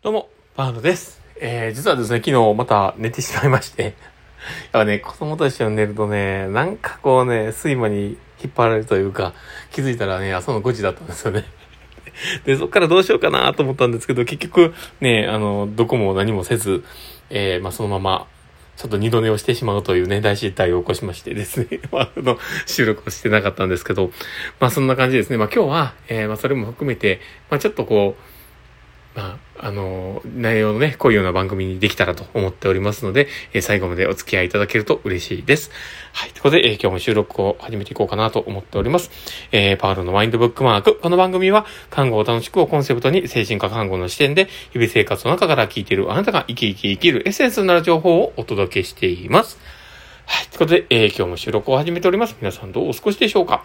どうも、パールです。えー、実はですね、昨日また寝てしまいまして、やっぱね、子供と一緒に寝るとね、なんかこうね、睡魔に引っ張られるというか、気づいたらね、朝の5時だったんですよね。で、そっからどうしようかなと思ったんですけど、結局、ね、あの、どこも何もせず、えー、まあ、そのまま、ちょっと二度寝をしてしまうというね、大失態を起こしましてですね、まあ、あの、収録をしてなかったんですけど、まあ、そんな感じですね。まあ、今日は、えー、まあ、それも含めて、まあ、ちょっとこう、まあ、あの、内容のね、こういうような番組にできたらと思っておりますので、えー最後までお付き合いいただけると嬉しいです。はい。ということで、えー今日も収録を始めていこうかなと思っております。えーパウロのマインドブックマーク。この番組は、看護を楽しくをコンセプトに、精神科看護の視点で、日々生活の中から聞いているあなたが生き生き生きるエッセンスになる情報をお届けしています。はい。ということで、えー今日も収録を始めております。皆さんどうお過ごしでしょうか？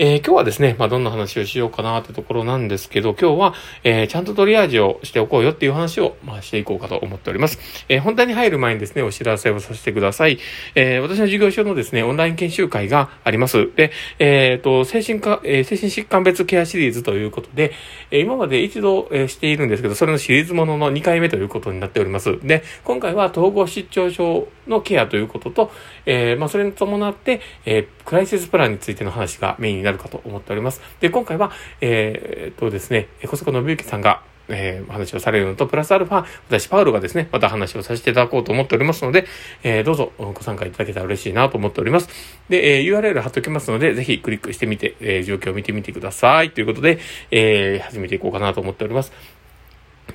えー今日はですね、まあ、どんな話をしようかなってところなんですけど、今日は、えーちゃんとトリアージをしておこうよっていう話を、まあ、していこうかと思っております。えー本題に入る前にですね、お知らせをさせてください。えー私の事業所のですね、オンライン研修会があります。で、えっ、と、精神科、えー精神疾患別ケアシリーズということで、えー今まで一度、えーしているんですけど、それのシリーズものの2回目ということになっております。で、今回は統合失調症のケアということと、えーまあ、それに伴って、えークライシスプランについての話がメインになるかと思っております。で、今回は、えーっとですね、小坂信之さんが、えー、話をされるのと、プラスアルファ、私、パウロがですね、また話をさせていただこうと思っておりますので、えー、どうぞご参加いただけたら嬉しいなと思っております。で、えー、URL 貼っておきますので、ぜひクリックしてみて、えー、状況を見てみてください。ということで、えー、始めていこうかなと思っております。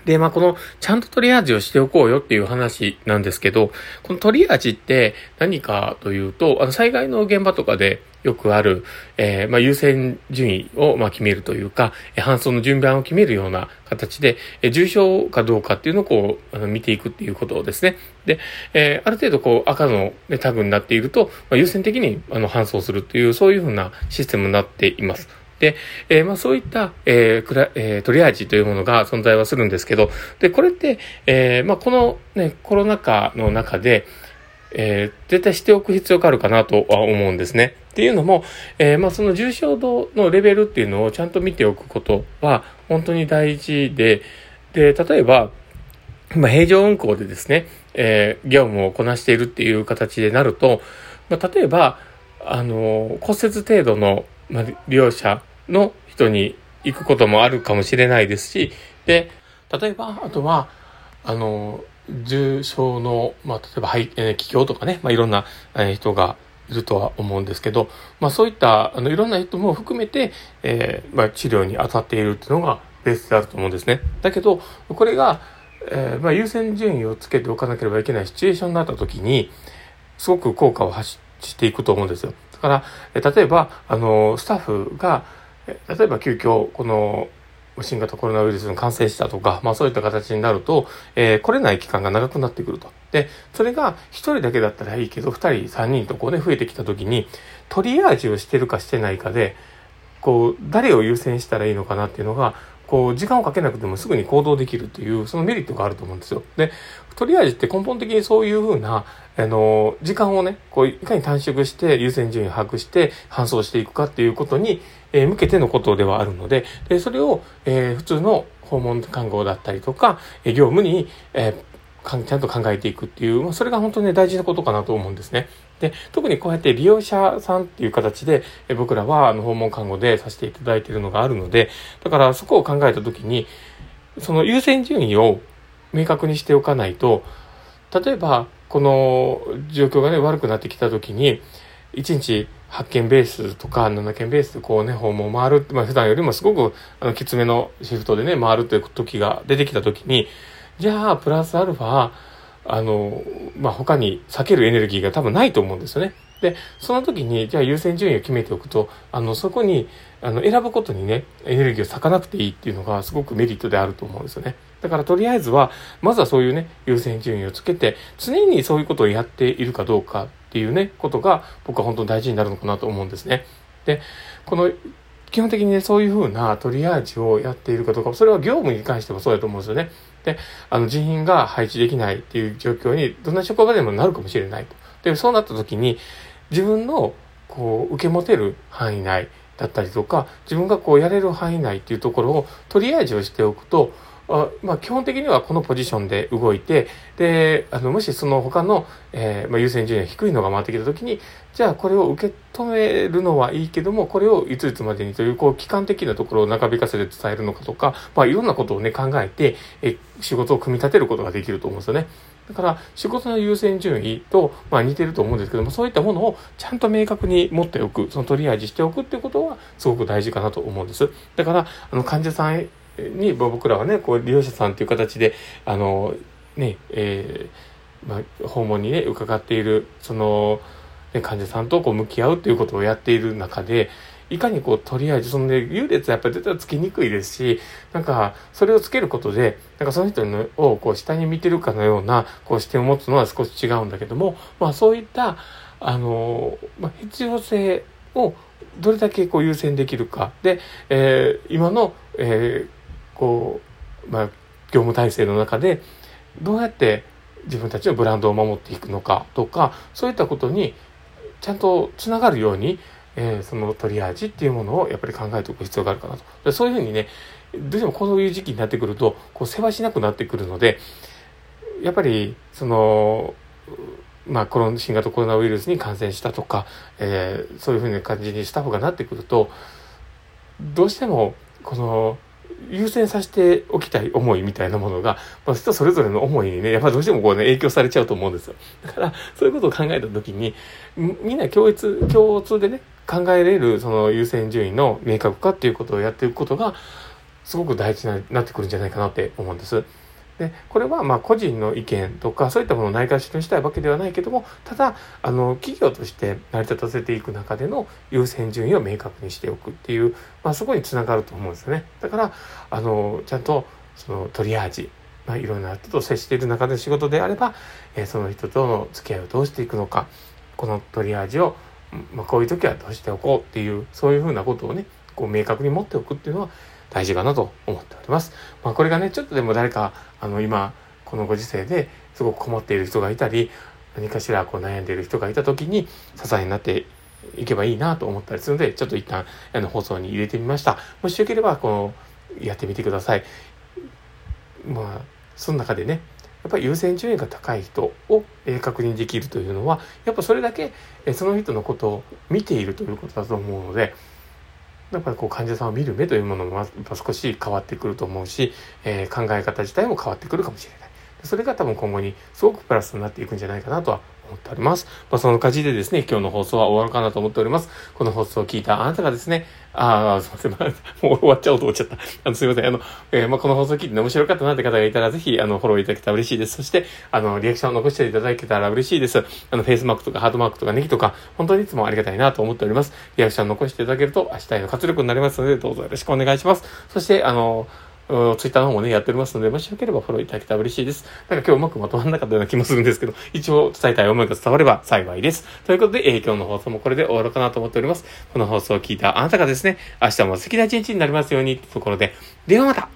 で、まあ、この、ちゃんとトリアージをしておこうよっていう話なんですけど、このトリアージって何かというと、あの、災害の現場とかでよくある、えーまあ、優先順位を、ま、決めるというか、搬送の順番を決めるような形で、えー重症かどうかっていうのをこう、あの見ていくっていうことですね。で、えーある程度こう、赤の、ね、タグになっていると、まあ、優先的に、あの、搬送するっていう、そういうふうなシステムになっています。で、えーまあそういった、えークラえートリアージというものが存在はするんですけど、で、これって、えーまあこのね、コロナ禍の中で、えー絶対しておく必要があるかなとは思うんですね。っていうのも、えーまあその重症度のレベルっていうのをちゃんと見ておくことは本当に大事で、で、例えば、まあ、平常運行でですね、えー業務をこなしているっていう形でなると、まあ、例えば、あの、骨折程度の、まあ、利用者の人に行くこともあるかもしれないですし、で、例えば、あとは、あの、重症の、まあ、例えば、肺、えー気胸とかね、まあ、いろんな、えー人がいるとは思うんですけど、まあ、そういった、あの、いろんな人も含めて、えーまあ、治療に当たっているっていうのがベースであると思うんですね。だけど、これが、えーまあ、優先順位をつけておかなければいけないシチュエーションになった時に、すごく効果を発していくと思うんですよ。から、え例えば、あの、スタッフが、え例えば急遽、この、新型コロナウイルスに感染したとか、まあそういった形になると、えー来れない期間が長くなってくると。で、それが一人だけだったらいいけど、二人、三人とこうね、増えてきた時に、トリアージをしてるかしてないかで、こう、誰を優先したらいいのかなっていうのが、こう、時間をかけなくてもすぐに行動できるという、そのメリットがあると思うんですよ。で、とりあえずって根本的にそういうふうな、あの、時間をね、こう、いかに短縮して優先順位を把握して搬送していくかっていうことに、えー向けてのことではあるので、で、それを、えー普通の訪問看護だったりとか、え業務に、えーちゃんと考えていくっていう、まあ、それが本当にね、大事なことかなと思うんですね。で、特にこうやって利用者さんっていう形で、え僕らはあの訪問看護でさせていただいているのがあるので、だからそこを考えたときに、その優先順位を明確にしておかないと、例えば、この状況がね、悪くなってきたときに、1日8件ベースとか7件ベースでこうね、訪問回る、まあ普段よりもすごくあのきつめのシフトでね、回るという時が出てきたときに、じゃあ、プラスアルファ、あの、まあ、他に避けるエネルギーが多分ないと思うんですよね。で、その時に、じゃあ優先順位を決めておくと、あの、そこに、あの、選ぶことにね、エネルギーを割かなくていいっていうのがすごくメリットであると思うんですよね。だからとりあえずは、まずはそういうね、優先順位をつけて、常にそういうことをやっているかどうかっていうね、ことが、僕は本当に大事になるのかなと思うんですね。で、この、基本的にね、そういうふうなトリアージをやっているかどうか、それは業務に関してもそうだと思うんですよね。で、あの人員が配置できないっていう状況に、どんな職場でもなるかもしれないと。で、そうなった時に、自分の、こう、受け持てる範囲内だったりとか、自分がこうやれる範囲内っていうところをトリアージをしておくと、あまあ、基本的にはこのポジションで動いて、で、あの、もしその他の、えー、まあ、優先順位が低いのが回ってきたときに、じゃあこれを受け止めるのはいいけども、これをいついつまでにという、こう、期間的なところを長引かせて伝えるのかとか、まあ、いろんなことをね、考えて、え仕事を組み立てることができると思うんですよね。だから、仕事の優先順位と、まあ、似てると思うんですけども、そういったものをちゃんと明確に持っておく、そのトリアージしておくっていうことは、すごく大事かなと思うんです。だから、あの、患者さんに僕らはねこう利用者さんという形であのねえー、まあ、訪問にね伺っているその、ね、患者さんとこう向き合うということをやっている中でいかにこうとりあえずそのね優劣やっぱり絶対つきにくいですしなんかそれをつけることでなんかその人のをこう下に見てるかのようなこう視点を持つのは少し違うんだけどもまあそういったあの、まあ、必要性をどれだけこう優先できるか。で、えー、今の、えー、こう、まあ、業務体制の中でどうやって自分たちのブランドを守っていくのかとかそういったことにちゃんとつながるように、えー、そのトリアージっていうものをやっぱり考えておく必要があるかなと。そういうふうにねどうしてもこういう時期になってくるとこう世話しなくなってくるのでやっぱりそのまあ、コロ新型コロナウイルスに感染したとか、えー、そういうふうな感じにスタッフがなってくるとどうしてもこの優先させておきたい思いみたいなものが、まあ、人それぞれの思いにね、やっぱどうしてもこうね、影響されちゃうと思うんですよ。だから、そういうことを考えたときに、みんな共通、共通でね、考えれる、その優先順位の明確化っていうことをやっていくことが、すごく大事になってくるんじゃないかなって思うんです。でこれはま個人の意見とかそういったものをないがしろにしたいわけではないけどもただあの企業として成り立たせていく中での優先順位を明確にしておくっていう、まあ、そこにつながると思うんですよね。だからあのちゃんとそのトリアージ、まあ、いろんな人と接している中で仕事であれば、えー、その人との付き合いをどうしていくのかこのトリアージを、まあ、こういう時はどうしておこうっていうそういうふうなことをねこう明確に持っておくっていうのは大事かなと思っております。まあ、これがね、ちょっとでも誰か、あの、今、このご時世ですごく困っている人がいたり、何かしらこう悩んでいる人がいた時に支えになっていけばいいなと思ったりするので、ちょっと一旦あの放送に入れてみました。もしよければ、この、やってみてください。まあ、その中でね、やっぱり優先順位が高い人を確認できるというのは、やっぱそれだけその人のことを見ているということだと思うので、やっぱりこう患者さんを見る目というものもやっぱ少し変わってくると思うし、えー、考え方自体も変わってくるかもしれない。それが多分今後にすごくプラスになっていくんじゃないかなとは思っております。まあ、その感じでですね、今日の放送は終わるかなと思っております。この放送を聞いたあなたがですね、ああ、すいません。もう終わっちゃおうと思っちゃった。あの、すいません。あの、えー、まあ、この放送を聞いて面白かったなって方がいたら、ぜひ、あの、フォローいただけたら嬉しいです。そして、あの、リアクションを残していただけたら嬉しいです。あの、フェイスマークとかハートマークとかネギとか、本当にいつもありがたいなと思っております。リアクションを残していただけると、明日への活力になりますので、どうぞよろしくお願いします。そして、あの、ツイッターの方もね、やっておりますので、もしよければフォローいただけたら嬉しいです。なんか今日うまくまとまらなかったような気もするんですけど、一応伝えたい思いが伝われば幸いです。ということで、えー、今日の放送もこれで終わろうかなと思っております。この放送を聞いたあなたがですね、明日も素敵な一日になりますようにってところで、ではまた